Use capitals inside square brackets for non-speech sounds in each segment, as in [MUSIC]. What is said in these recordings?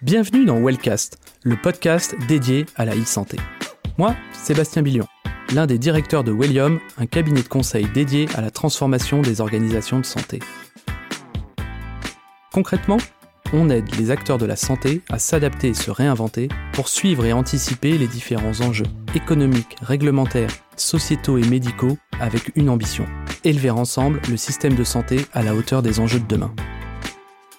Bienvenue dans Wellcast, le podcast dédié à la e-santé. Moi, Sébastien Billion, l'un des directeurs de Wellium, un cabinet de conseil dédié à la transformation des organisations de santé. Concrètement, on aide les acteurs de la santé à s'adapter et se réinventer pour suivre et anticiper les différents enjeux économiques, réglementaires, sociétaux et médicaux avec une ambition, élever ensemble le système de santé à la hauteur des enjeux de demain.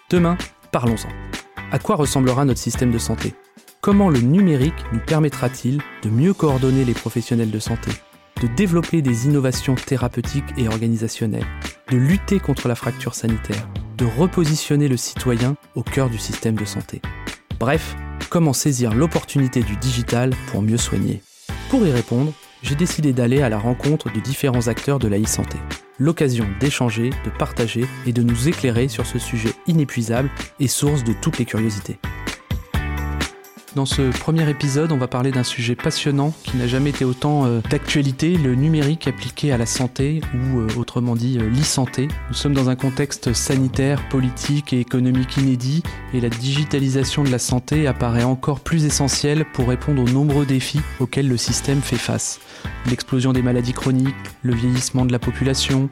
Demain, parlons-en. À quoi ressemblera notre système de santé? Comment le numérique nous permettra-t-il de mieux coordonner les professionnels de santé, de développer des innovations thérapeutiques et organisationnelles, de lutter contre la fracture sanitaire, de repositionner le citoyen au cœur du système de santé? Bref, comment saisir l'opportunité du digital pour mieux soigner? Pour y répondre, j'ai décidé d'aller à la rencontre de différents acteurs de la e-santé. L'occasion d'échanger, de partager et de nous éclairer sur ce sujet inépuisable et source de toutes les curiosités. Dans ce premier épisode, on va parler d'un sujet passionnant qui n'a jamais été autant euh, d'actualité, le numérique appliqué à la santé ou euh, autrement dit euh, l'e-santé. Nous sommes dans un contexte sanitaire, politique et économique inédit et la digitalisation de la santé apparaît encore plus essentielle pour répondre aux nombreux défis auxquels le système fait face. L'explosion des maladies chroniques, le vieillissement de la population,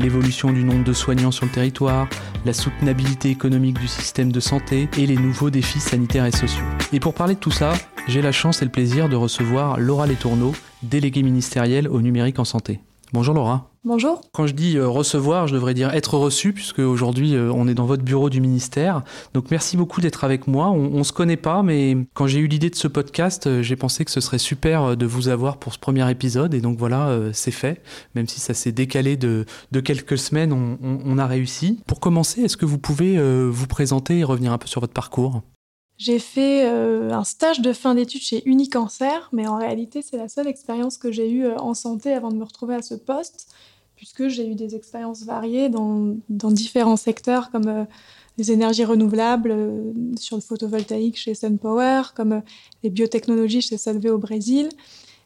l'évolution du nombre de soignants sur le territoire, la soutenabilité économique du système de santé et les nouveaux défis sanitaires et sociaux. Et pour parler de tout ça, j'ai la chance et le plaisir de recevoir Laura Letourneau, déléguée ministérielle au numérique en santé. Bonjour Laura. Bonjour. Quand je dis euh, recevoir, je devrais dire être reçu, puisque aujourd'hui euh, on est dans votre bureau du ministère. Donc merci beaucoup d'être avec moi. On, ne se connaît pas, mais quand j'ai eu l'idée de ce podcast, euh, j'ai pensé que ce serait super de vous avoir pour ce premier épisode. Et donc voilà, c'est fait. Même si ça s'est décalé de, quelques semaines, on, on, a réussi. Pour commencer, est-ce que vous pouvez vous présenter et revenir un peu sur votre parcours? J'ai fait un stage de fin d'études chez Unicancer, mais en réalité, c'est la seule expérience que j'ai eue en santé avant de me retrouver à ce poste puisque j'ai eu des expériences variées dans, différents secteurs comme euh, les énergies renouvelables euh, sur le photovoltaïque chez SunPower, comme euh, les biotechnologies chez Solvay au Brésil,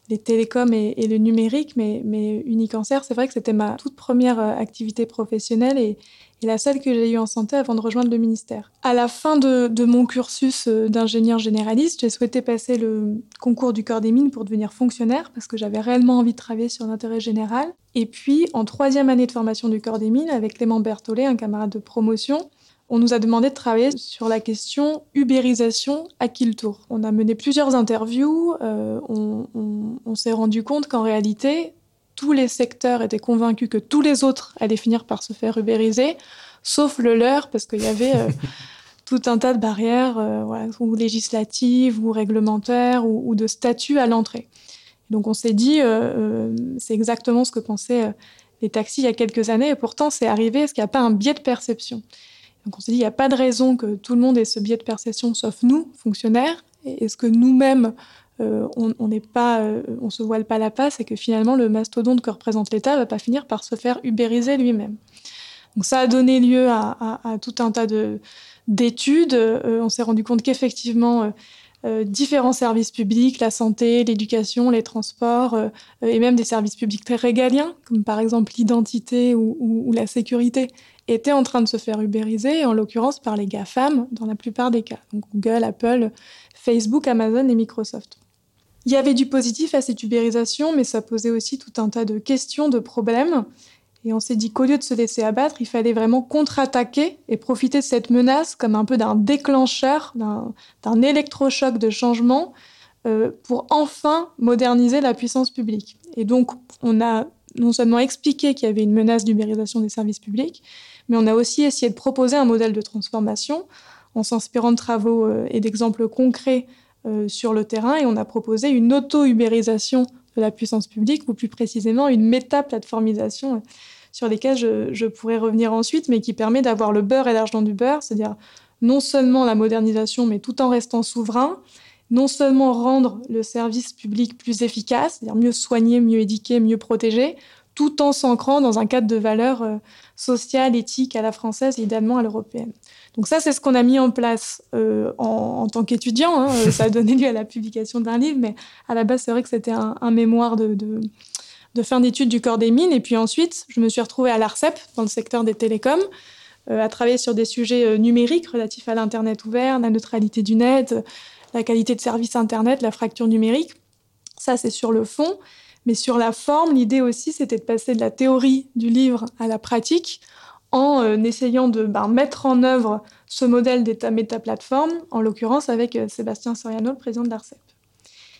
les télécoms et, le numérique. Mais, mais Unicancer, c'est vrai que c'était ma toute première activité professionnelle et, et la seule que j'ai eue en santé avant de rejoindre le ministère. À la fin de, mon cursus euh, d'ingénieur généraliste, j'ai souhaité passer le concours du corps des mines pour devenir fonctionnaire parce que j'avais réellement envie de travailler sur l'intérêt général. Et puis, en troisième année de formation du corps des mines, avec Clément Berthollet, un camarade de promotion, on nous a demandé de travailler sur la question ubérisation à qui le tour. On a mené plusieurs interviews, euh, on s'est rendu compte qu'en réalité, tous les secteurs étaient convaincus que tous les autres allaient finir par se faire ubériser, sauf le leur, parce qu'il y avait euh, [LAUGHS] tout un tas de barrières, euh, ou législatives, ou réglementaires, ou, de statuts à l'entrée. Donc on s'est dit, euh, c'est exactement ce que pensaient les taxis il y a quelques années, et pourtant c'est arrivé, est-ce qu'il n'y a pas un biais de perception? Donc on s'est dit, il n'y a pas de raison que tout le monde ait ce biais de perception, sauf nous, fonctionnaires, et est-ce que nous-mêmes, euh, on n'est pas, euh, on se voile pas la passe et que finalement le mastodonte que représente l'État va pas finir par se faire ubériser lui-même. Donc ça a donné lieu à, tout un tas de d'études. Euh, on s'est rendu compte qu'effectivement différents services publics, la santé, l'éducation, les transports et même des services publics très régaliens, comme par exemple l'identité ou, la sécurité, étaient en train de se faire ubériser, en l'occurrence par les GAFAM dans la plupart des cas, donc Google, Apple, Facebook, Amazon et Microsoft. Il y avait du positif à cette ubérisation, mais ça posait aussi tout un tas de questions, de problèmes. Et on s'est dit qu'au lieu de se laisser abattre, il fallait vraiment contre-attaquer et profiter de cette menace comme un peu d'un déclencheur, d'un électrochoc de changement euh, pour enfin moderniser la puissance publique. Et donc, on a non seulement expliqué qu'il y avait une menace d'ubérisation des services publics, mais on a aussi essayé de proposer un modèle de transformation en s'inspirant de travaux euh, et d'exemples concrets sur le terrain et on a proposé une auto-ubérisation de la puissance publique, ou plus précisément une méta-plateformisation euh, sur lesquelles je, pourrais revenir ensuite, mais qui permet d'avoir le beurre et l'argent du beurre, c'est-à-dire non seulement la modernisation, mais tout en restant souverain, non seulement rendre le service public plus efficace, c'est-à-dire mieux soigner, mieux éduquer, mieux protéger, tout en s'ancrant dans un cadre de valeurs euh, sociales, éthiques à la française et idéalement à l'européenne. Donc ça, c'est ce qu'on a mis en place euh, en, tant qu'étudiant. Hein. Euh, ça a donné lieu à la publication d'un livre, mais à la base, c'est vrai que c'était un, mémoire de, fin d'études du corps des mines. Et puis ensuite, je me suis retrouvée à l'ARCEP, dans le secteur des télécoms, à travailler sur des sujets numériques relatifs à l'Internet ouvert, la neutralité du net, la qualité de service Internet, la fracture numérique. Ça, c'est sur le fond. Mais sur la forme, l'idée aussi, c'était de passer de la théorie du livre à la pratique en euh, essayant de ben, mettre en œuvre ce modèle d'état méta-plateforme, en l'occurrence avec euh, Sébastien Soriano, le président de l'ARCEP.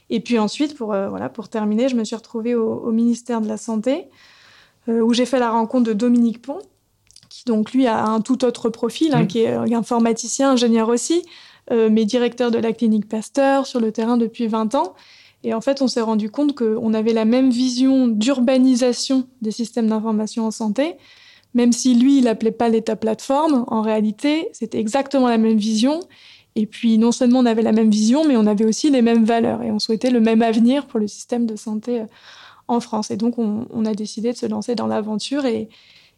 Et puis ensuite, pour, euh, voilà, pour terminer, je me suis retrouvée au, ministère de la Santé, où j'ai fait la rencontre de Dominique Pont, qui donc lui a un tout autre profil, hein, qui est informaticien, ingénieur aussi, mais directeur de la clinique Pasteur sur le terrain depuis 20 ans. Et en fait, on s'est rendu compte qu'on avait la même vision d'urbanisation des systèmes d'information en santé, même si lui, il n'appelait pas l'État plateforme, en réalité, c'était exactement la même vision. Et puis, non seulement on avait la même vision, mais on avait aussi les mêmes valeurs et on souhaitait le même avenir pour le système de santé euh, en France. Et donc, on, a décidé de se lancer dans l'aventure et,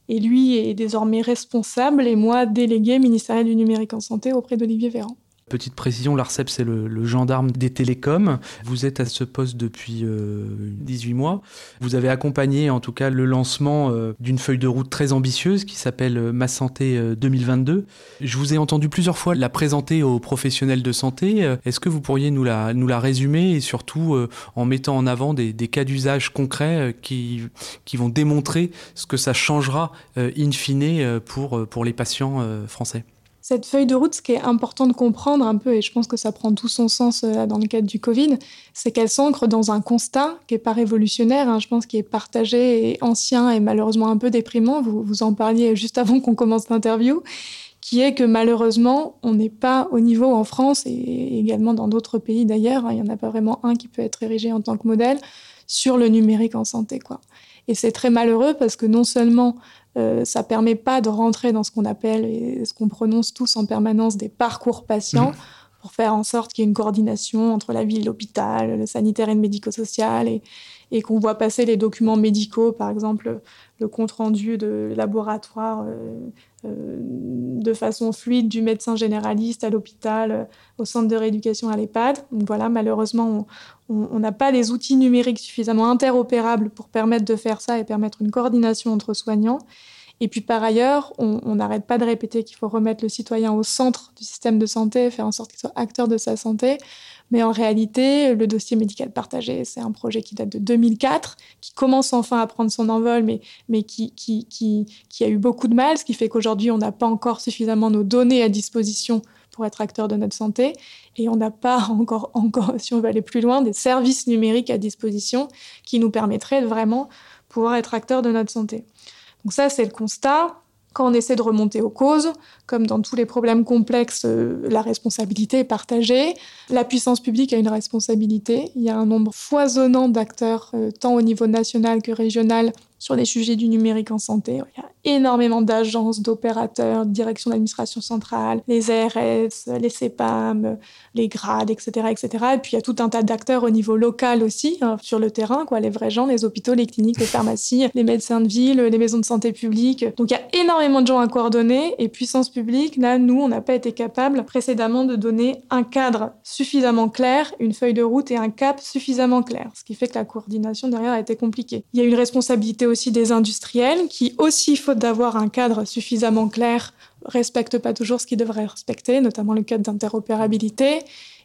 et lui est désormais responsable et moi délégué ministériel du numérique en santé auprès d'Olivier Véran. Petite précision, l'ARCEP, c'est le, gendarme des télécoms. Vous êtes à ce poste depuis 18 euh, mois. Vous avez accompagné en tout cas le lancement euh, d'une feuille de route très ambitieuse qui s'appelle euh, Ma Santé 2022. Je vous ai entendu plusieurs fois la présenter aux professionnels de santé. Est-ce que vous pourriez nous la, nous la résumer et surtout en mettant en avant des, cas d'usage concrets qui, qui vont démontrer ce que ça changera in fine pour, pour les patients français? Cette feuille de route, ce qui est important de comprendre un peu, et je pense que ça prend tout son sens euh, dans le cadre du Covid, c'est qu'elle s'ancre dans un constat qui n'est pas révolutionnaire, hein, je pense qu'il est partagé et ancien et malheureusement un peu déprimant. Vous, vous en parliez juste avant qu'on commence l'interview, qui est que malheureusement, on n'est pas au niveau en France et également dans d'autres pays d'ailleurs. Hein, il n'y en a pas vraiment un qui peut être érigé en tant que modèle sur le numérique en santé. Quoi. Et c'est très malheureux parce que non seulement euh, ça permet pas de rentrer dans ce qu'on appelle et ce qu'on prononce tous en permanence des parcours patients. Mmh. pour faire en sorte qu'il y ait une coordination entre la ville, l'hôpital, le sanitaire et le médico-social, et, et qu'on voit passer les documents médicaux, par exemple le compte-rendu de laboratoire euh, de façon fluide du médecin généraliste à l'hôpital, euh, au centre de rééducation à l'EHPAD. Donc voilà, malheureusement, on n'a pas les outils numériques suffisamment interopérables pour permettre de faire ça et permettre une coordination entre soignants. Et puis par ailleurs, on n'arrête pas de répéter qu'il faut remettre le citoyen au centre du système de santé, faire en sorte qu'il soit acteur de sa santé. Mais en réalité, le dossier médical partagé, c'est un projet qui date de 2004, qui commence enfin à prendre son envol, mais, mais qui, qui, qui, qui a eu beaucoup de mal, ce qui fait qu'aujourd'hui, on n'a pas encore suffisamment nos données à disposition pour être acteur de notre santé. Et on n'a pas [LAUGHS] encore, encore, si on veut aller plus loin, des services numériques à disposition qui nous permettraient de vraiment pouvoir être acteur de notre santé. Donc ça, c'est le constat. Quand on essaie de remonter aux causes, comme dans tous les problèmes complexes, euh, la responsabilité est partagée. La puissance publique a une responsabilité. Il y a un nombre foisonnant d'acteurs, euh, tant au niveau national que régional, sur les sujets du numérique en santé. Il y a énormément d'agences, d'opérateurs, de directions d'administration centrale, les ARS, les CEPAM, les grades, etc., etc. Et puis il y a tout un tas d'acteurs au niveau local aussi, hein, sur le terrain, quoi, les vrais gens, les hôpitaux, les cliniques, les pharmacies, les médecins de ville, les maisons de santé publiques. Donc il y a énormément de gens à coordonner et puissance publique, là, nous, on n'a pas été capable précédemment de donner un cadre suffisamment clair, une feuille de route et un cap suffisamment clair, ce qui fait que la coordination derrière a été compliquée. Il y a une responsabilité aussi des industriels qui aussi, faute d'avoir un cadre suffisamment clair, respectent pas toujours ce qu'ils devraient respecter, notamment le cadre d'interopérabilité.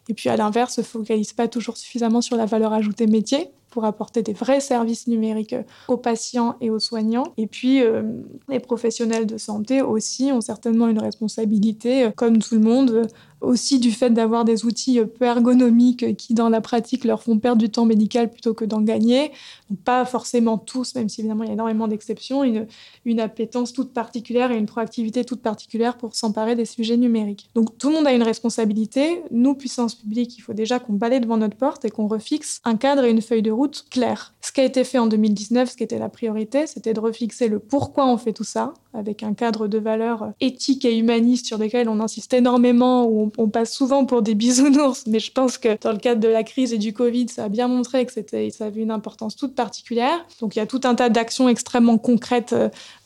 Et puis à l'inverse, ne focalisent pas toujours suffisamment sur la valeur ajoutée métier pour apporter des vrais services numériques aux patients et aux soignants. Et puis, euh, les professionnels de santé aussi ont certainement une responsabilité, euh, comme tout le monde, aussi du fait d'avoir des outils euh, peu ergonomiques qui, dans la pratique, leur font perdre du temps médical plutôt que d'en gagner. pas forcément tous, même si évidemment il y a énormément d'exceptions, une, une appétence toute particulière et une proactivité toute particulière pour s'emparer des sujets numériques. Donc tout le monde a une responsabilité. Nous, puissance publique, il faut déjà qu'on balaye devant notre porte et qu'on refixe un cadre et une feuille de route claire. Ce qui a été fait en 2019, ce qui était la priorité, c'était de refixer le pourquoi on fait tout ça, avec un cadre de valeurs éthiques et humanistes sur lesquels on insiste énormément, où on, passe souvent pour des [LAUGHS] bisounours, mais je pense que dans le cadre de la crise et du Covid, ça a bien montré que ça avait une importance toute particulière. Donc il y a tout un tas d'actions extrêmement concrètes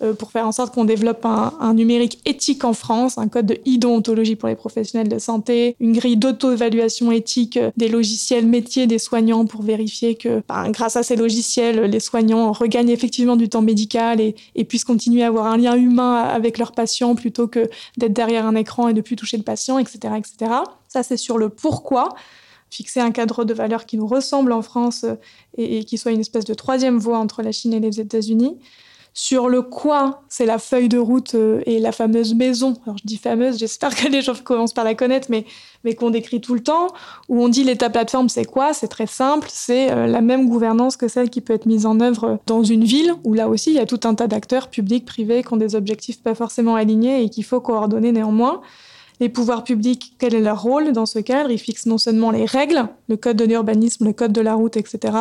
euh, pour faire en sorte qu'on développe un, un, numérique éthique en France, un code de e-déontologie pour les professionnels de santé, une grille d'auto-évaluation éthique des logiciels métiers des soignants pour vérifier que ben, grâce à ces logiciels, les soignants regagnent effectivement du temps médical et, et puissent continuer à avoir un lien humain avec leurs patients plutôt que d'être derrière un écran et de plus toucher le patient, etc., etc. Ça, c'est sur le pourquoi fixer un cadre de valeurs qui nous ressemble en France et, et qui soit une espèce de troisième voie entre la Chine et les États-Unis. Sur le quoi, c'est la feuille de route euh, et la fameuse maison. Alors je dis fameuse, j'espère [LAUGHS] que les gens commencent par la connaître, mais, mais qu'on décrit tout le temps, où on dit l'état plateforme, c'est quoi? C'est très simple, c'est euh, la même gouvernance que celle qui peut être mise en œuvre dans une ville, où là aussi il y a tout un tas d'acteurs publics, privés, qui ont des objectifs pas forcément alignés et qu'il faut coordonner néanmoins. Les pouvoirs publics, quel est leur rôle dans ce cadre? Ils fixent non seulement les règles, le code de l'urbanisme, le code de la route, etc.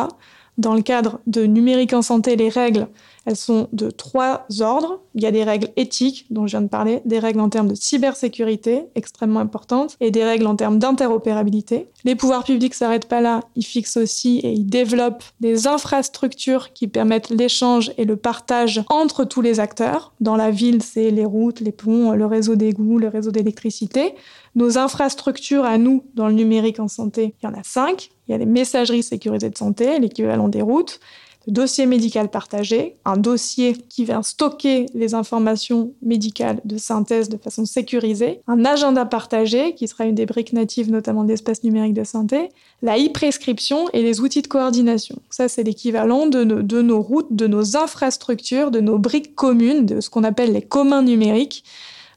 Dans le cadre de numérique en santé, les règles, elles sont de trois ordres. Il y a des règles éthiques dont je viens de parler, des règles en termes de cybersécurité, extrêmement importantes, et des règles en termes d'interopérabilité. Les pouvoirs publics s'arrêtent pas là, ils fixent aussi et ils développent des infrastructures qui permettent l'échange et le partage entre tous les acteurs. Dans la ville, c'est les routes, les ponts, le réseau d'égouts, le réseau d'électricité. Nos infrastructures à nous, dans le numérique en santé, il y en a cinq. Il y a les messageries sécurisées de santé, l'équivalent des routes dossier médical partagé, un dossier qui vient stocker les informations médicales de synthèse de façon sécurisée, un agenda partagé qui sera une des briques natives notamment de l'espace numérique de santé, la e-prescription et les outils de coordination. Ça, c'est l'équivalent de nos routes, de nos infrastructures, de nos briques communes, de ce qu'on appelle les communs numériques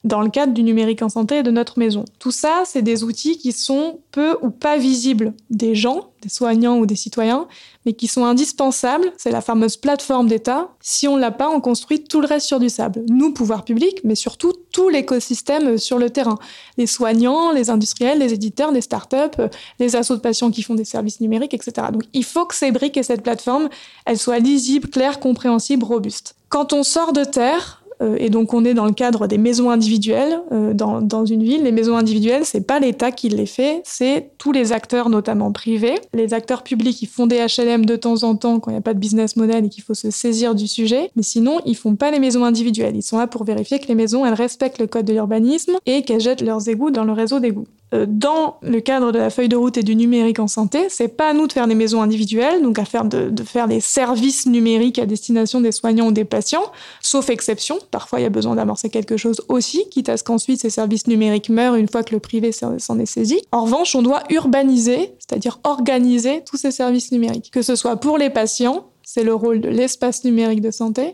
dans le cadre du numérique en santé et de notre maison. Tout ça, c'est des outils qui sont peu ou pas visibles des gens, des soignants ou des citoyens, mais qui sont indispensables. C'est la fameuse plateforme d'État. Si on l'a pas, on construit tout le reste sur du sable. Nous, pouvoir public, mais surtout tout l'écosystème sur le terrain. Les soignants, les industriels, les éditeurs, les startups, les assos de patients qui font des services numériques, etc. Donc il faut que ces briques et cette plateforme, elles soient lisibles, claires, compréhensibles, robustes. Quand on sort de terre, et donc on est dans le cadre des maisons individuelles euh, dans, dans, une ville. Les maisons individuelles, c'est pas l'État qui les fait, c'est tous les acteurs, notamment privés. Les acteurs publics, qui font des HLM de temps en temps quand il n'y a pas de business model et qu'il faut se saisir du sujet. Mais sinon, ils font pas les maisons individuelles. Ils sont là pour vérifier que les maisons, elles respectent le code de l'urbanisme et qu'elles jettent leurs égouts dans le réseau d'égouts. Euh, dans le cadre de la feuille de route et du numérique en santé, c'est pas à nous de faire des maisons individuelles, donc à faire de, de, faire des services numériques à destination des soignants ou des patients, sauf exception. Parfois, il y a besoin d'amorcer quelque chose aussi, quitte à ce qu'ensuite ces services numériques meurent une fois que le privé s'en est saisi. En revanche, on doit urbaniser, c'est-à-dire organiser tous ces services numériques, que ce soit pour les patients, c'est le rôle de l'espace numérique de santé,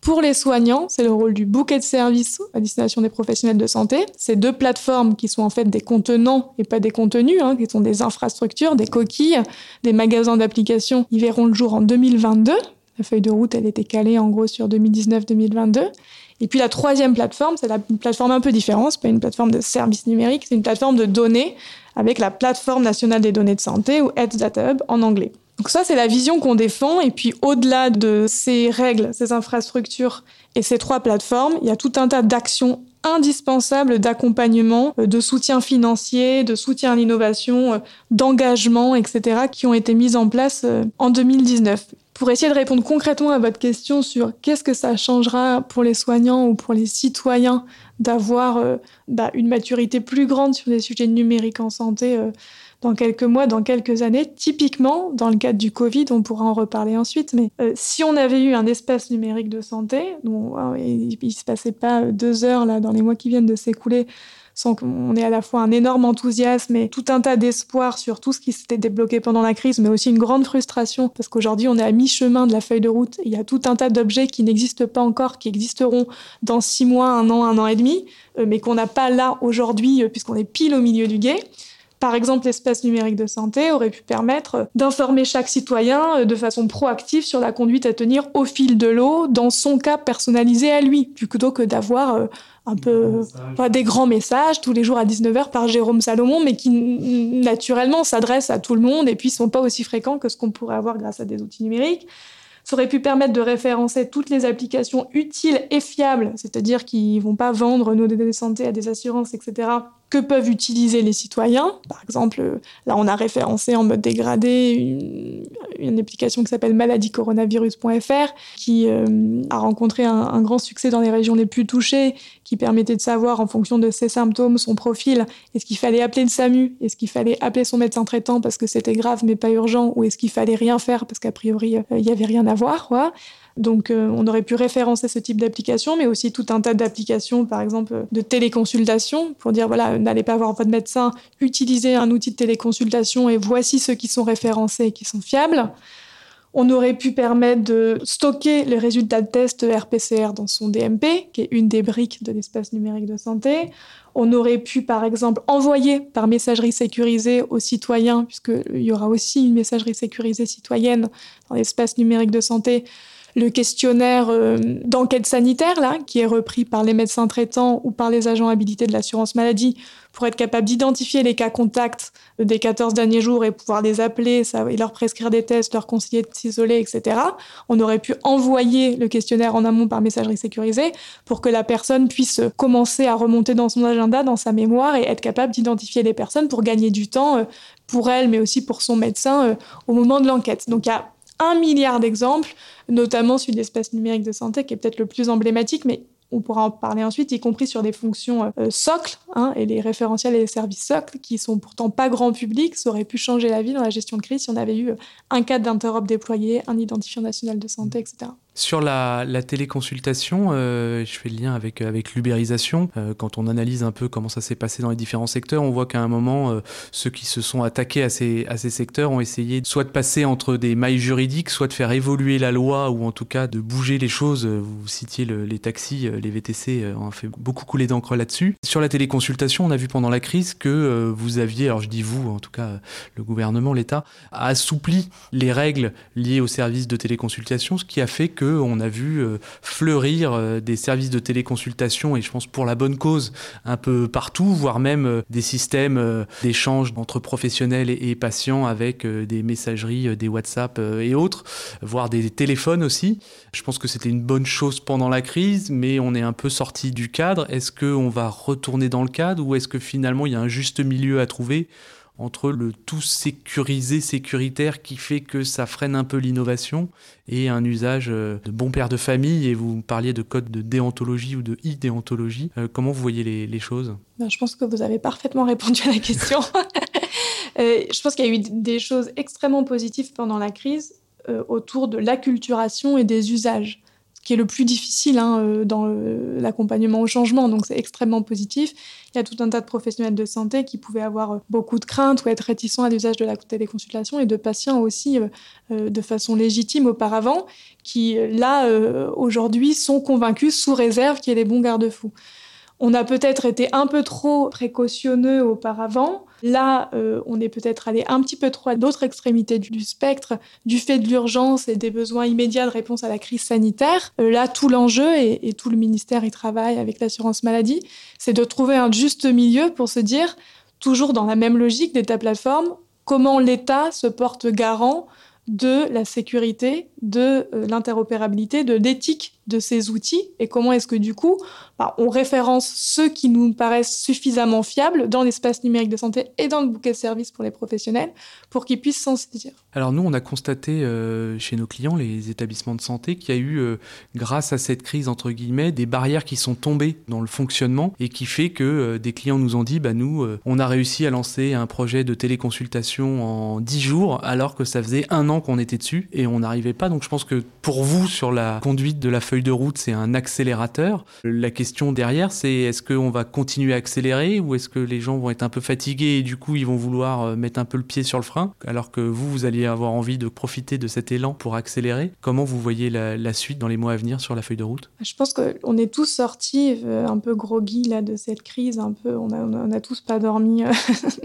pour les soignants, c'est le rôle du bouquet de services à destination des professionnels de santé. Ces deux plateformes qui sont en fait des contenants et pas des contenus, hein, qui sont des infrastructures, des coquilles, des magasins d'applications, ils verront le jour en 2022. La feuille de route, elle était calée en gros sur 2019-2022. Et puis la troisième plateforme, c'est une plateforme un peu différente, c'est pas une plateforme de services numériques, c'est une plateforme de données avec la plateforme nationale des données de santé ou Health Data Hub en anglais. Donc ça, c'est la vision qu'on défend. Et puis au-delà de ces règles, ces infrastructures et ces trois plateformes, il y a tout un tas d'actions indispensables d'accompagnement, euh, de soutien financier, de soutien à l'innovation, euh, d'engagement, etc., qui ont été mises en place euh, en 2019. Pour essayer de répondre concrètement à votre question sur qu'est-ce que ça changera pour les soignants ou pour les citoyens d'avoir bah, une maturité plus grande sur des sujets numériques en santé, dans quelques mois, dans quelques années. Typiquement, dans le cadre du Covid, on pourra en reparler ensuite, mais euh, si on avait eu un espace numérique de santé, euh, il, ne se passait pas deux heures là dans les mois qui viennent de s'écouler sans qu'on ait à la fois un énorme enthousiasme et tout un tas d'espoir sur tout ce qui s'était débloqué pendant la crise, mais aussi une grande frustration parce qu'aujourd'hui on est à mi-chemin de la feuille de route. Il y a tout un tas d'objets qui n'existent pas encore, qui existeront dans six mois, un an, un an et demi, euh, mais qu'on n'a pas là aujourd'hui puisqu'on est pile au milieu du guet. Par exemple, l'espace numérique de santé aurait pu permettre d'informer chaque citoyen euh, de façon proactive sur la conduite à tenir au fil de l'eau dans son cas personnalisé à lui, plutôt que d'avoir euh, un peu des grands messages tous les jours à 19h par Jérôme Salomon, mais qui naturellement s'adressent à tout le monde et puis sont pas aussi fréquents que ce qu'on pourrait avoir grâce à des outils numériques. Ça aurait pu permettre de référencer toutes les applications utiles et fiables, c'est-à-dire qui vont pas vendre nos données de santé à des assurances, etc., que peuvent utiliser les citoyens. Par exemple, là, on a référencé en mode dégradé une, application qui s'appelle maladiecoronavirus.fr, qui euh, a rencontré un, grand succès dans les régions les plus touchées, qui permettait de savoir en fonction de ses symptômes, son profil, est-ce qu'il fallait appeler le SAMU, est-ce qu'il fallait appeler son médecin traitant parce que c'était grave mais pas urgent, ou est-ce qu'il fallait rien faire parce qu'a priori, euh, il y avait rien à voir. Quoi. Donc euh, on aurait pu référencer ce type d'application, mais aussi tout un tas d'applications, par exemple de téléconsultation, pour dire voilà, n'allez pas voir votre médecin, utilisez un outil de téléconsultation et voici ceux qui sont référencés et qui sont fiables. On aurait pu permettre de stocker les résultats de tests RPCR dans son DMP, qui est une des briques de l'espace numérique de santé. On aurait pu, par exemple, envoyer par messagerie sécurisée aux citoyens, puisqu'il y aura aussi une messagerie sécurisée citoyenne dans l'espace numérique de santé, le questionnaire euh, d'enquête sanitaire, là, qui est repris par les médecins traitants ou par les agents habilités de l'assurance maladie pour être capable d'identifier les cas contacts des 14 derniers jours et pouvoir les appeler ça, et leur prescrire des tests, leur conseiller de s'isoler, etc. On aurait pu envoyer le questionnaire en amont par messagerie sécurisée pour que la personne puisse commencer à remonter dans son agenda, dans sa mémoire et être capable d'identifier les personnes pour gagner du temps euh, pour elle, mais aussi pour son médecin euh, au moment de l'enquête. Donc il y a un milliard d'exemples, notamment celui de l'espace numérique de santé, qui est peut-être le plus emblématique, mais on pourra en parler ensuite, y compris sur des fonctions euh, socles, hein, et les référentiels et les services socles, qui sont pourtant pas grand public, ça aurait pu changer la vie dans la gestion de crise si on avait eu un cadre d'interop déployé, un identifiant national de santé, etc. Sur la, téléconsultation, euh, je fais le lien avec, avec l'ubérisation. Euh, quand on analyse un peu comment ça s'est passé dans les différents secteurs, on voit qu'à un moment, euh, ceux qui se sont attaqués à ces, à ces secteurs ont essayé soit de passer entre des mailles juridiques, soit de faire évoluer la loi, ou en tout cas de bouger les choses. Vous citiez les taxis, les VTC ont fait beaucoup couler d'encre là-dessus. Sur la téléconsultation, on a vu pendant la crise que vous aviez, alors je dis vous, en tout cas le gouvernement, l'État, a assoupli les règles liées aux services de téléconsultation, ce qui a fait que on a vu euh, fleurir euh, des services de téléconsultation, et je pense pour la bonne cause, un peu partout, voire même euh, des systèmes d'échange entre professionnels et patients avec des messageries, des WhatsApp et autres, voire des téléphones aussi. Je pense que c'était une bonne chose pendant la crise, mais on est un peu sorti du cadre. Est-ce qu'on va retourner dans le cadre ou est-ce que finalement il y a un juste milieu à trouver entre le tout sécurisé, sécuritaire qui fait que ça freine un peu l'innovation et un usage euh, de bon père de famille. Et vous parliez de code de déontologie ou de e-déontologie. Euh, comment vous voyez les, choses? Ben, Je pense que vous avez parfaitement répondu à la question. [LAUGHS] Euh, je pense qu'il y a eu des choses extrêmement positives pendant la crise autour de l'acculturation et des usages qui est le plus difficile hein, euh, dans l'accompagnement au changement. Donc c'est extrêmement positif. Il y a tout un tas de professionnels de santé qui pouvaient avoir euh, beaucoup de craintes ou être réticents à l'usage de la téléconsultation et de patients aussi euh, de façon légitime auparavant, qui là aujourd'hui sont convaincus sous réserve qu'il y ait des bons garde-fous. On a peut-être été un peu trop précautionneux auparavant. Là, euh, on est peut-être allé un petit peu trop à d'autres extrémités du, spectre du fait de l'urgence et des besoins immédiats de réponse à la crise sanitaire. Euh, là, tout l'enjeu, et, et, tout le ministère y travaille avec l'assurance maladie, c'est de trouver un juste milieu pour se dire, toujours dans la même logique d'État plateforme, comment l'État se porte garant de la sécurité, de euh, l'interopérabilité, de l'éthique de ces outils et comment est-ce que du coup bah, on référence ceux qui nous paraissent suffisamment fiables dans l'espace numérique de santé et dans le bouquet de services pour les professionnels pour qu'ils puissent s'en saisir. Alors nous on a constaté euh, chez nos clients, les établissements de santé, qu'il y a eu, euh, grâce à cette crise entre guillemets, des barrières qui sont tombées dans le fonctionnement et qui fait que des clients nous ont dit, bah nous on a réussi à lancer un projet de téléconsultation en 10 jours alors que ça faisait un an qu'on était dessus et on n'arrivait pas. Donc je pense que pour vous, sur la conduite de la feuille de route, c'est un accélérateur. La question derrière, c'est est-ce qu'on va continuer à accélérer ou est-ce que les gens vont être un peu fatigués et du coup ils vont vouloir euh, mettre un peu le pied sur le frein? Alors que vous, vous alliez avoir envie de profiter de cet élan pour accélérer. Comment vous voyez la, suite dans les mois à venir sur la feuille de route? Je pense qu'on est tous sortis euh, un peu groggy là, de cette crise, un peu, on a, on a tous pas dormi euh,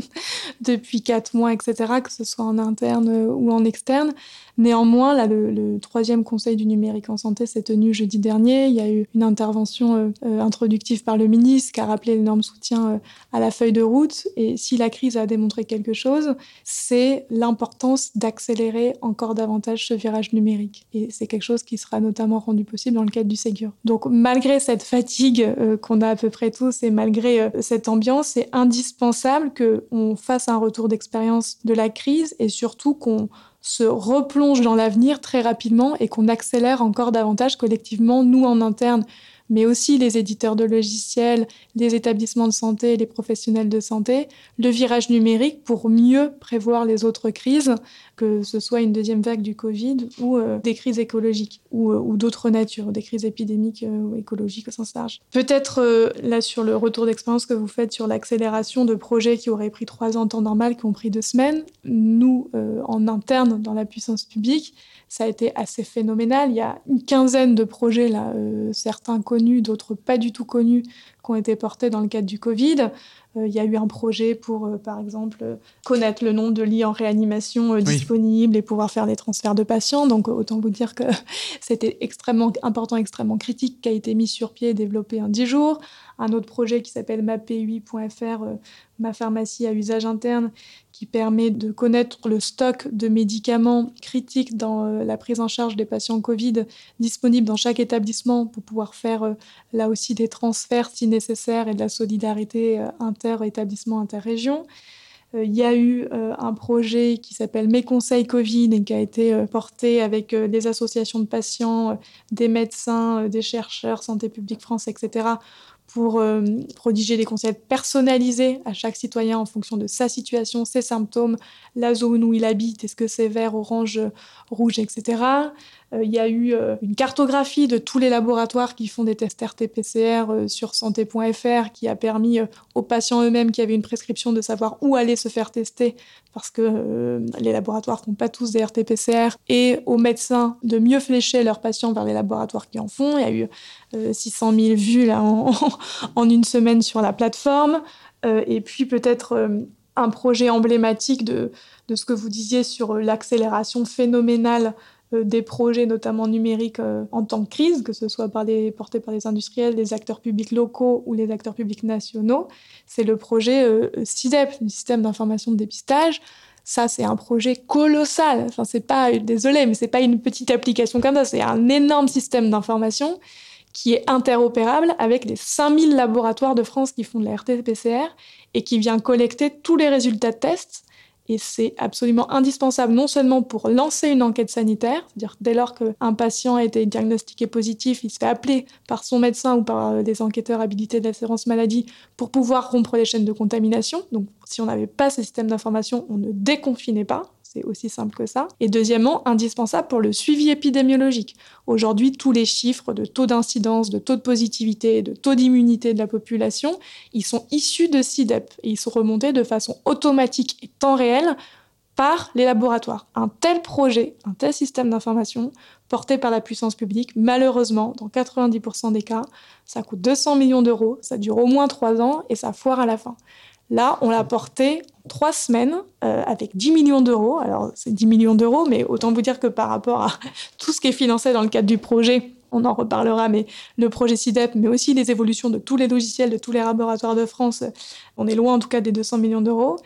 [LAUGHS] depuis quatre mois, etc., que ce soit en interne ou en externe. Néanmoins, le, troisième conseil du numérique en santé s'est tenu jeudi dernier. Il y a eu une intervention euh, euh, introductive par le ministre qui a rappelé l'énorme soutien euh, à la feuille de route. Et si la crise a démontré quelque chose, c'est l'importance d'accélérer encore davantage ce virage numérique. Et c'est quelque chose qui sera notamment rendu possible dans le cadre du Ségur. Donc, malgré cette fatigue qu'on a à peu près tous et malgré cette ambiance, c'est indispensable qu'on fasse un retour d'expérience de la crise et surtout qu'on se replonge dans l'avenir très rapidement et qu'on accélère encore davantage collectivement, nous en interne, mais aussi les éditeurs de logiciels, les établissements de santé, les professionnels de santé, le virage numérique pour mieux prévoir les autres crises, que ce soit une deuxième vague du Covid ou euh, des crises écologiques ou, euh, d'autres natures, des crises épidémiques euh, ou écologiques au sens large. Peut-être là sur le retour d'expérience que vous faites sur l'accélération de projets qui auraient pris trois ans en temps normal, qui ont pris deux semaines, nous, en interne dans la puissance publique, ça a été assez phénoménal. Il y a une quinzaine de projets, là, certains connus, d'autres pas du tout connus, qui ont été portés dans le cadre du Covid. Euh, il y a eu un projet pour, euh, par exemple, connaître le nombre de lits en réanimation euh, disponibles et pouvoir faire des transferts de patients. Donc, autant vous dire que [LAUGHS] c'était extrêmement important, extrêmement critique, qui a été mis sur pied et développé en 10 jours. Un autre projet qui s'appelle map8.fr, ma pharmacie à usage interne, qui permet de connaître le stock de médicaments critiques dans la prise en charge des patients Covid disponibles dans chaque établissement pour pouvoir faire là aussi des transferts si nécessaire et de la solidarité inter-établissement, inter-région. Euh, il y a eu euh, un projet qui s'appelle Mes conseils Covid et qui a été euh, porté avec des associations de patients, des médecins, des chercheurs, Santé publique France, etc., pour prodiger des conseils personnalisés à chaque citoyen en fonction de sa situation, ses symptômes, la zone où il habite, est-ce que c'est vert, orange, rouge, etc. Euh, il y a eu euh, une cartographie de tous les laboratoires qui font des tests RT-PCR euh, sur santé.fr qui a permis aux patients eux-mêmes qui avaient une prescription de savoir où aller se faire tester parce que les laboratoires font pas tous des RT-PCR et aux médecins de mieux flécher leurs patients vers les laboratoires qui en font. Il y a eu 600 000 vues là, [LAUGHS] en, une semaine sur la plateforme. et puis peut-être un projet emblématique de, ce que vous disiez sur l'accélération phénoménale des projets, notamment numériques, euh, en temps de crise, que ce soit par les, portés par les industriels, les acteurs publics locaux ou les acteurs publics nationaux. C'est le projet euh, CIDEP, le système d'information de dépistage. Ça, c'est un projet colossal. Enfin, c'est pas, désolé, mais c'est pas une petite application comme ça. C'est un énorme système d'information qui est interopérable avec les 5000 laboratoires de France qui font de la RT-PCR et qui vient collecter tous les résultats de tests et c'est absolument indispensable non seulement pour lancer une enquête sanitaire, c'est-à-dire dès lors qu'un patient a été diagnostiqué positif, il se fait appeler par son médecin ou par euh, des enquêteurs habilités de l'assurance maladie pour pouvoir rompre les chaînes de contamination. Donc si on n'avait pas ce système d'information, on ne déconfinait pas. C'est aussi simple que ça. Et deuxièmement, indispensable pour le suivi épidémiologique. Aujourd'hui, tous les chiffres de taux d'incidence, de taux de positivité, de taux d'immunité de la population, ils sont issus de CIDEP et ils sont remontés de façon automatique et temps réel par les laboratoires. Un tel projet, un tel système d'information porté par la puissance publique, malheureusement, dans 90% des cas, ça coûte 200 millions d'euros, ça dure au moins trois ans et ça foire à la fin. Là, on l'a porté trois semaines euh, avec 10 millions d'euros. Alors, c'est 10 millions d'euros, mais autant vous dire que par rapport à [LAUGHS] tout ce qui est financé dans le cadre du projet, on en reparlera, mais le projet CIDEP, mais aussi les évolutions de tous les logiciels de tous les laboratoires de France, on est loin en tout cas des 200 millions d'euros,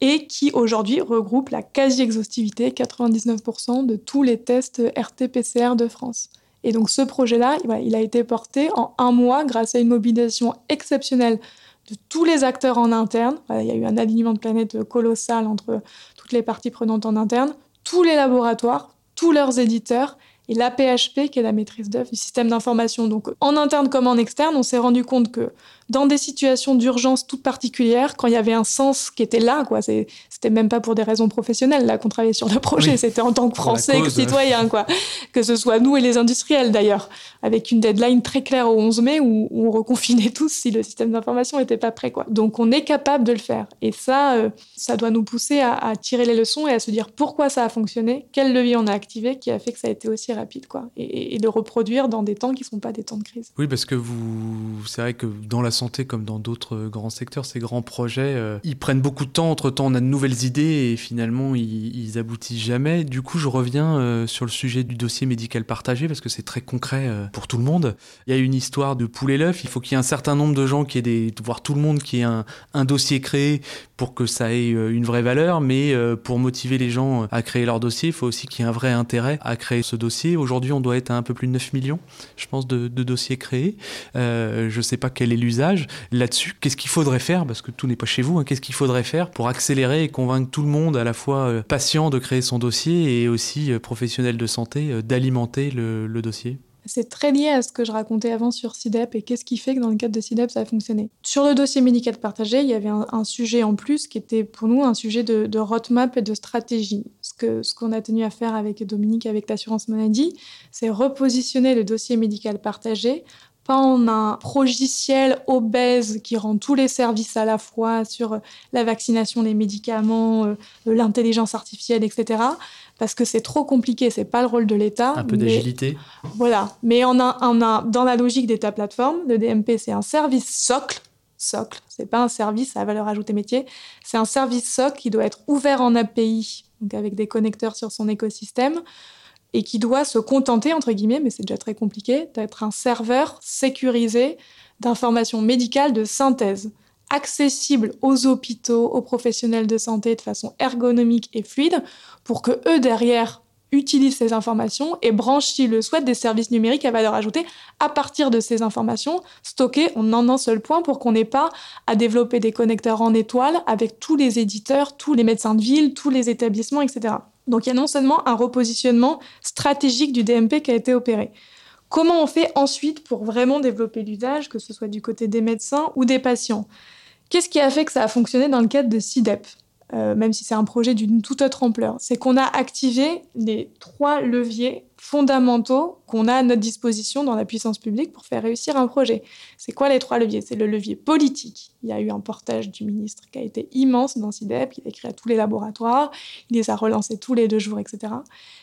et qui aujourd'hui regroupe la quasi-exhaustivité, 99% de tous les tests RT-PCR de France. Et donc ce projet-là, il a été porté en un mois grâce à une mobilisation exceptionnelle de tous les acteurs en interne. Il y a eu un alignement de planète colossal entre toutes les parties prenantes en interne, tous les laboratoires, tous leurs éditeurs et l'APHP, qui est la maîtrise d'œuvre du système d'information. Donc en interne comme en externe, on s'est rendu compte que dans des situations d'urgence toutes particulières, quand il y avait un sens qui était là, quoi, c'était même pas pour des raisons professionnelles là qu'on travaillait sur le projet, c'était en tant que Français, que citoyen, quoi. Que ce soit nous et les industriels d'ailleurs, avec une deadline très claire au 11 mai où, on reconfinait [LAUGHS] tous si le système d'information n'était pas prêt, quoi. Donc on est capable de le faire. Et ça, euh, ça doit nous pousser à, tirer les leçons et à se dire pourquoi ça a fonctionné, quel levier on a activé qui a fait que ça a été aussi rapide, quoi. Et, de reproduire dans des temps qui sont pas des temps de crise. Oui, parce que vous, c'est vrai que dans la santé comme dans d'autres grands secteurs, ces grands projets, euh, ils prennent beaucoup de temps. Entre-temps, on a de nouvelles idées et finalement, ils, aboutissent jamais. Du coup, je reviens euh, sur le sujet du dossier médical partagé parce que c'est très concret euh, pour tout le monde. Il y a une histoire de poulet l'œuf. Il faut qu'il y ait un certain nombre de gens qui aient des, voire tout le monde qui ait un, un dossier créé pour que ça ait une vraie valeur. Mais pour motiver les gens à créer leur dossier, il faut aussi qu'il y ait un vrai intérêt à créer ce dossier. Aujourd'hui, on doit être à un peu plus de 9 millions, je pense, de, dossiers créés. je ne sais pas quel est l'usage là-dessus. Qu'est-ce qu'il faudrait faire? Parce que tout n'est pas chez vous. Hein. Qu'est-ce qu'il faudrait faire pour accélérer et convaincre tout le monde, à la fois euh, patient de créer son dossier et aussi euh, professionnel de santé, euh, d'alimenter le, dossier? C'est très lié à ce que je racontais avant sur CIDEP et qu'est-ce qui fait que dans le cadre de CIDEP, ça a fonctionné. Sur le dossier médical partagé, il y avait un, sujet en plus qui était pour nous un sujet de, roadmap et de stratégie. Ce qu'on ce a tenu à faire avec Dominique, avec l'assurance maladie, c'est repositionner le dossier médical partagé pas en un progiciel obèse qui rend tous les services à la fois sur la vaccination, les médicaments, euh, l'intelligence artificielle, etc parce que c'est trop compliqué, c'est pas le rôle de l'État. Un peu d'agilité. Voilà, mais on a, on a, dans la logique d'État plateforme, le DMP c'est un service socle, socle, c'est pas un service à valeur ajoutée métier, c'est un service socle qui doit être ouvert en API, donc avec des connecteurs sur son écosystème, et qui doit se contenter, entre guillemets, mais c'est déjà très compliqué, d'être un serveur sécurisé d'informations médicales de synthèse accessible aux hôpitaux, aux professionnels de santé de façon ergonomique et fluide pour que eux derrière utilisent ces informations et branchent, s'ils le souhaitent, des services numériques à valeur ajoutée à partir de ces informations stockées en un seul point pour qu'on n'ait pas à développer des connecteurs en étoile avec tous les éditeurs, tous les médecins de ville, tous les établissements, etc. Donc il y a non seulement un repositionnement stratégique du DMP qui a été opéré. Comment on fait ensuite pour vraiment développer l'usage, que ce soit du côté des médecins ou des patients? Qu'est-ce qui a fait que ça a fonctionné dans le cadre de CIDEP euh, même si c'est un projet d'une toute autre ampleur, c'est qu'on a activé les trois leviers fondamentaux qu'on a à notre disposition dans la puissance publique pour faire réussir un projet. C'est quoi les trois leviers? C'est le levier politique. Il y a eu un portage du ministre qui a été immense dans CIDEP, il a écrit à tous les laboratoires, il les a relancés tous les deux jours, etc.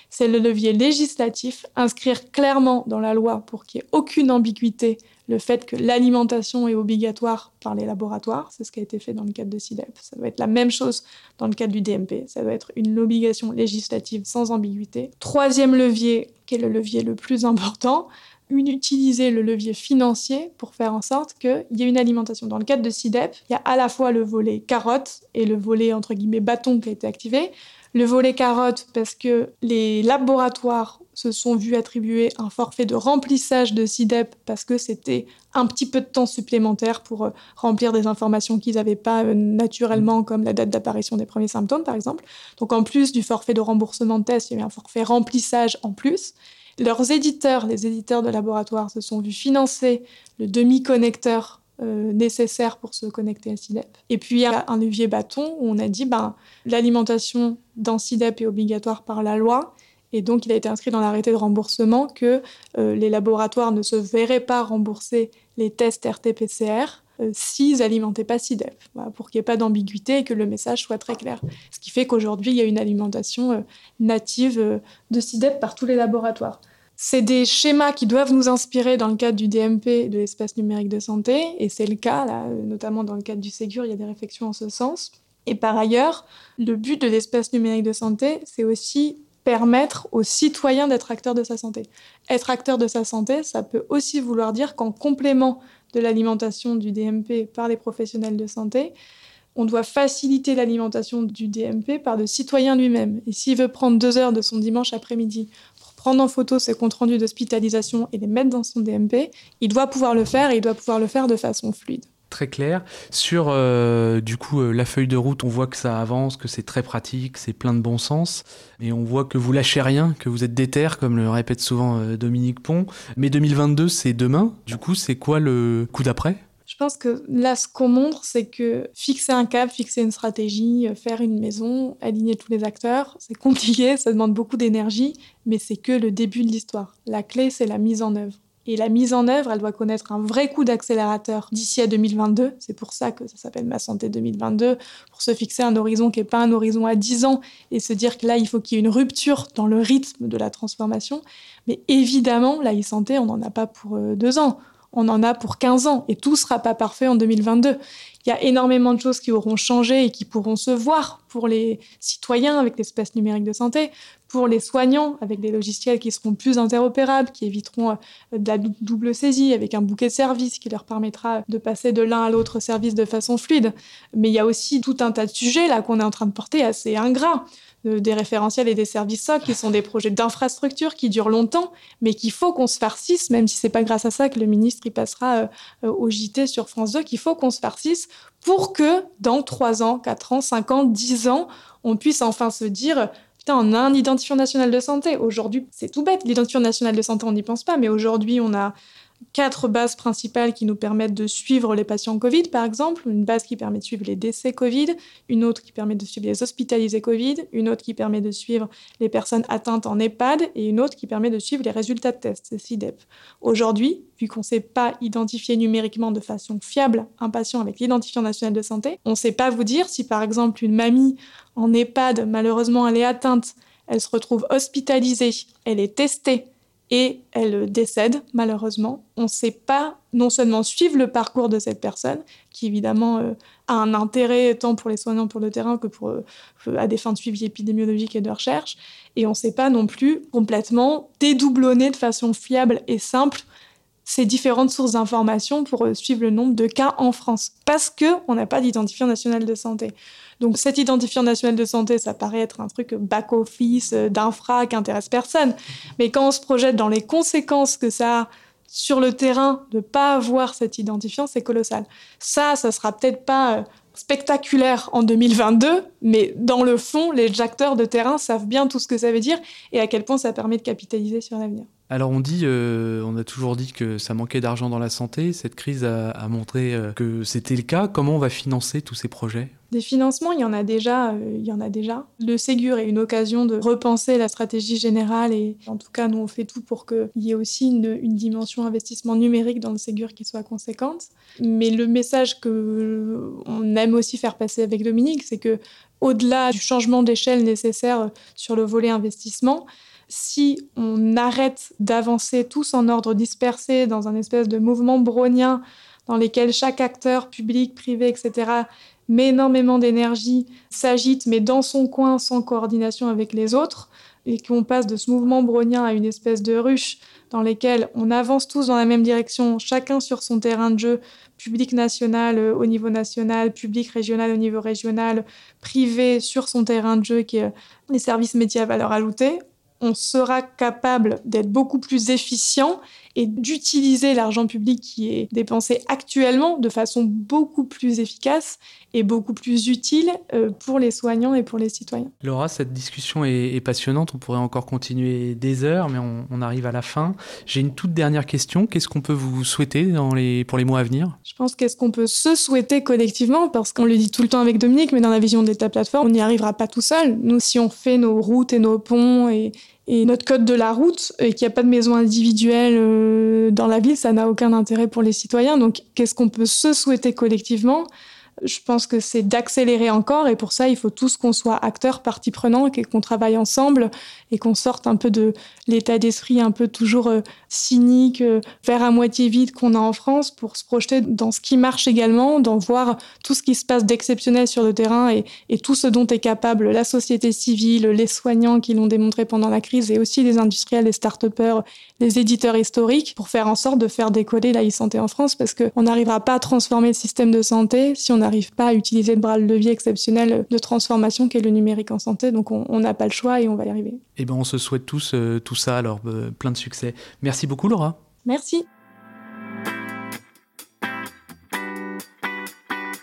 C'est le levier législatif, inscrire clairement dans la loi pour qu'il n'y ait aucune ambiguïté le fait que l'alimentation est obligatoire par les laboratoires. C'est ce qui a été fait dans le cadre de CIDEP. Ça doit être la même chose dans le cadre du DMP. Ça doit être une obligation législative sans ambiguïté. Troisième levier, qui est le levier le plus important, utiliser le levier financier pour faire en sorte qu'il y ait une alimentation. Dans le cadre de CIDEP, il y a à la fois le volet carotte et le volet entre guillemets bâton qui a été activé. Le volet carotte parce que les laboratoires se sont vus attribuer un forfait de remplissage de CIDEP parce que c'était un petit peu de temps supplémentaire pour euh, remplir des informations qu'ils n'avaient pas euh, naturellement, comme la date d'apparition des premiers symptômes, par exemple. Donc en plus du forfait de remboursement de test, il y avait un forfait remplissage en plus. Leurs éditeurs, les éditeurs de laboratoire, se sont vus financer le demi-connecteur euh, nécessaire pour se connecter à CIDEP. Et puis il y a un levier bâton où on a dit ben, l'alimentation dans CIDEP est obligatoire par la loi et donc, il a été inscrit dans l'arrêté de remboursement que euh, les laboratoires ne se verraient pas rembourser les tests RT-PCR euh, s'ils n'alimentaient pas SIDEP, pour qu'il n'y ait pas d'ambiguïté et que le message soit très clair. Ce qui fait qu'aujourd'hui, il y a une alimentation euh, native de SIDEP par tous les laboratoires. C'est des schémas qui doivent nous inspirer dans le cadre du DMP, de l'espace numérique de santé, et c'est le cas, là, notamment dans le cadre du Ségur, il y a des réflexions en ce sens. Et par ailleurs, le but de l'espace numérique de santé, c'est aussi permettre aux citoyens d'être acteurs de sa santé. Être acteur de sa santé, ça peut aussi vouloir dire qu'en complément de l'alimentation du DMP par les professionnels de santé, on doit faciliter l'alimentation du DMP par le citoyen lui-même. Et s'il veut prendre deux heures de son dimanche après-midi prendre en photo ses comptes rendus d'hospitalisation et les mettre dans son DMP, il doit pouvoir le faire et il doit pouvoir le faire de façon fluide très clair. Sur euh, du coup euh, la feuille de route, on voit que ça avance, que c'est très pratique, c'est plein de bon sens, et on voit que vous lâchez rien, que vous êtes déter, comme le répète souvent euh, Dominique Pont. Mais 2022, c'est demain. Du coup, c'est quoi le coup d'après? Je pense que là, ce qu'on montre, c'est que fixer un cap, fixer une stratégie, faire une maison, aligner tous les acteurs, c'est [LAUGHS] compliqué, ça demande beaucoup d'énergie, mais c'est que le début de l'histoire. La clé, c'est la mise en œuvre. Et la mise en œuvre, elle doit connaître un vrai coup d'accélérateur d'ici à 2022. C'est pour ça que ça s'appelle Ma Santé 2022, pour se fixer un horizon qui n'est pas un horizon à 10 ans et se dire que là, il faut qu'il y ait une rupture dans le rythme de la transformation. Mais évidemment, la e-santé, on n'en a pas pour euh, deux ans. On en a pour 15 ans et tout sera pas parfait en 2022. Il y a énormément de choses qui auront changé et qui pourront se voir pour les citoyens avec l'espace numérique de santé, pour les soignants avec des logiciels qui seront plus interopérables, qui éviteront euh, la double saisie avec un bouquet de services qui leur permettra de passer de l'un à l'autre service de façon fluide. Mais il y a aussi tout un tas de sujets là qu'on est en train de porter assez ingrats des référentiels et des services SOC qui sont des projets d'infrastructure qui durent longtemps, mais qu'il faut qu'on se farcisse, même si c'est pas grâce à ça que le ministre y passera euh, euh, au JT sur France 2, qu'il faut qu'on se farcisse pour que dans 3 ans, 4 ans, 5 ans, 10 ans, on puisse enfin se dire putain, on un identifiant national de santé. Aujourd'hui, c'est tout bête, l'identifiant national de santé, on n'y pense pas, mais aujourd'hui, on a quatre bases principales qui nous permettent de suivre les patients Covid, par exemple. Une base qui permet de suivre les décès Covid, une autre qui permet de suivre les hospitalisés Covid, une autre qui permet de suivre les personnes atteintes en EHPAD et une autre qui permet de suivre les résultats de tests, CIDEP. Aujourd'hui, vu qu'on ne sait pas identifier numériquement de façon fiable un patient avec l'identifiant national de santé, on ne sait pas vous dire si, par exemple, une mamie en EHPAD, malheureusement, elle est atteinte, elle se retrouve hospitalisée, elle est testée, et elle décède malheureusement. On ne sait pas non seulement suivre le parcours de cette personne, qui évidemment euh, a un intérêt tant pour les soignants pour le terrain que pour euh, à des fins de suivi épidémiologique et de recherche, et on ne sait pas non plus complètement dédoublonner de façon fiable et simple ces différentes sources d'informations pour euh, suivre le nombre de cas en France, parce qu'on n'a pas d'identifiant national de santé. Donc cet identifiant national de santé, ça paraît être un truc back-office, euh, d'infra, qui intéresse personne. Mais quand on se projette dans les conséquences que ça a sur le terrain de pas avoir cet identifiant, c'est colossal. Ça, ça sera peut-être pas euh, spectaculaire en 2022, mais dans le fond, les acteurs de terrain savent bien tout ce que ça veut dire et à quel point ça permet de capitaliser sur l'avenir. Alors on dit, euh, on a toujours dit que ça manquait d'argent dans la santé. Cette crise a, montré euh, que c'était le cas. Comment on va financer tous ces projets? Des financements, il y en a déjà. Euh, il y en a déjà. Le Ségur est une occasion de repenser la stratégie générale et en tout cas, nous on fait tout pour qu'il y ait aussi une, dimension investissement numérique dans le Ségur qui soit conséquente. Mais le message que on aime aussi faire passer avec Dominique, c'est que au-delà du changement d'échelle nécessaire sur le volet investissement, si on arrête d'avancer tous en ordre dispersé dans un espèce de mouvement brownien dans lequel chaque acteur, public, privé, etc., met énormément d'énergie, s'agite, mais dans son coin, sans coordination avec les autres, et qu'on passe de ce mouvement brownien à une espèce de ruche dans lequel on avance tous dans la même direction, chacun sur son terrain de jeu, public national euh, au niveau national, public régional au niveau régional, privé sur son terrain de jeu qui est les services métiers à valeur ajoutée, on sera capable d'être beaucoup plus efficient et d'utiliser l'argent public qui est dépensé actuellement de façon beaucoup plus efficace et beaucoup plus utile euh, pour les soignants et pour les citoyens. Laura, cette discussion est, passionnante, on pourrait encore continuer des heures, mais on, arrive à la fin. J'ai une toute dernière question, qu'est-ce qu'on peut vous souhaiter dans les, pour les mois à venir? Je pense qu'est-ce qu'on peut se souhaiter collectivement, parce qu'on le dit tout le temps avec Dominique, mais dans la vision d'État plateforme, on n'y arrivera pas tout seul. Nous, si on fait nos routes et nos ponts et, et notre code de la route et qu'il n'y a pas de maison individuelle euh, dans la ville, ça n'a aucun intérêt pour les citoyens. Donc, qu'est-ce qu'on peut se souhaiter collectivement? Je pense que c'est d'accélérer encore. Et pour ça, il faut tous qu'on soit acteurs, partie prenante et qu'on travaille ensemble et qu'on sorte un peu de l'état d'esprit un peu toujours euh, cynique, euh, vers à moitié vide qu'on a en France pour se projeter dans ce qui marche également, d'en voir tout ce qui se passe d'exceptionnel sur le terrain et, et, tout ce dont est capable la société civile, les soignants qui l'ont démontré pendant la crise et aussi les industriels, les start-upers, les éditeurs historiques pour faire en sorte de faire décoller la e-santé en France parce qu'on n'arrivera pas à transformer le système de santé si on a n'arrive pas à utiliser le bras de levier exceptionnel de transformation qu'est le numérique en santé. Donc on n'a pas le choix et on va y arriver. Eh ben on se souhaite tous euh, tout ça, alors euh, plein de succès. Merci beaucoup Laura. Merci.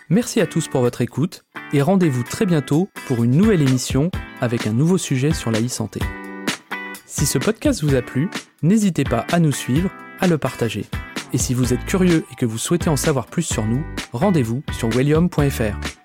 Merci à tous pour votre écoute et rendez-vous très bientôt pour une nouvelle émission avec un nouveau sujet sur la e-santé. Si ce podcast vous a plu, n'hésitez pas à nous suivre, à le partager. Et si vous êtes curieux et que vous souhaitez en savoir plus sur nous, rendez-vous sur william.fr.